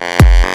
Bye.